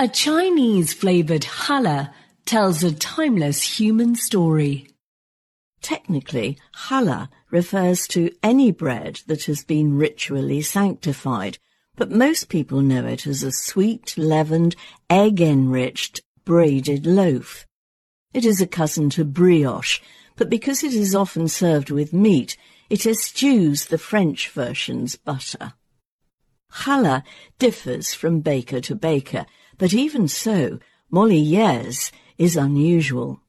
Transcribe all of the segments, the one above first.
A Chinese flavored challah tells a timeless human story. Technically, challah refers to any bread that has been ritually sanctified, but most people know it as a sweet, leavened, egg-enriched, braided loaf. It is a cousin to brioche, but because it is often served with meat, it eschews the French version's butter. Challah differs from baker to baker, but even so, Molly Yeh's is unusual.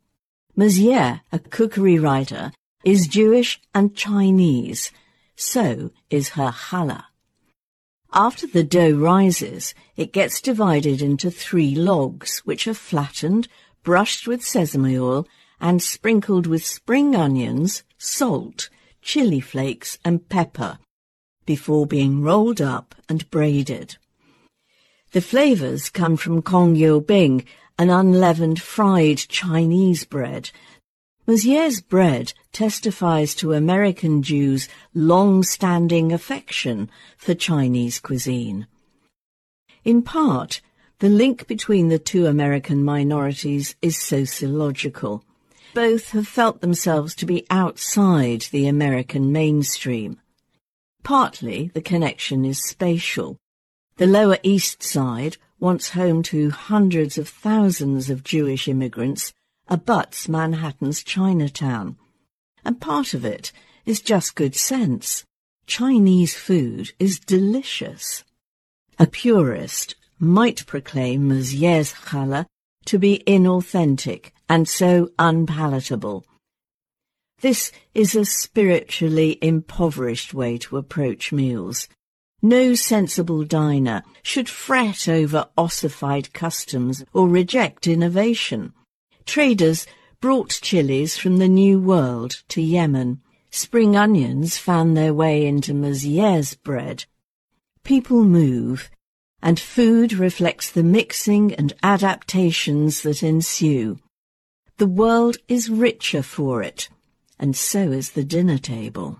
Ms Yeh, a cookery writer, is Jewish and Chinese. So is her challah. After the dough rises, it gets divided into three logs, which are flattened, brushed with sesame oil, and sprinkled with spring onions, salt, chili flakes, and pepper, before being rolled up and braided. The flavors come from Kong Bing, an unleavened fried Chinese bread. Ms Yeh's bread testifies to American Jews' long-standing affection for Chinese cuisine. In part, the link between the two American minorities is sociological. Both have felt themselves to be outside the American mainstream. Partly the connection is spatial. The Lower East Side once home to hundreds of thousands of Jewish immigrants, abuts Manhattan's Chinatown. And part of it is just good sense. Chinese food is delicious. A purist might proclaim Ms Yeh's challah to be inauthentic and so unpalatable. This is a spiritually impoverished way to approach meals. No sensible diner should fret over ossified customs or reject innovation. Traders brought chilies from the New World to Yemen. Spring onions found their way into Ms Yeh's bread. People move, and food reflects the mixing and adaptations that ensue. The world is richer for it, and so is the dinner table.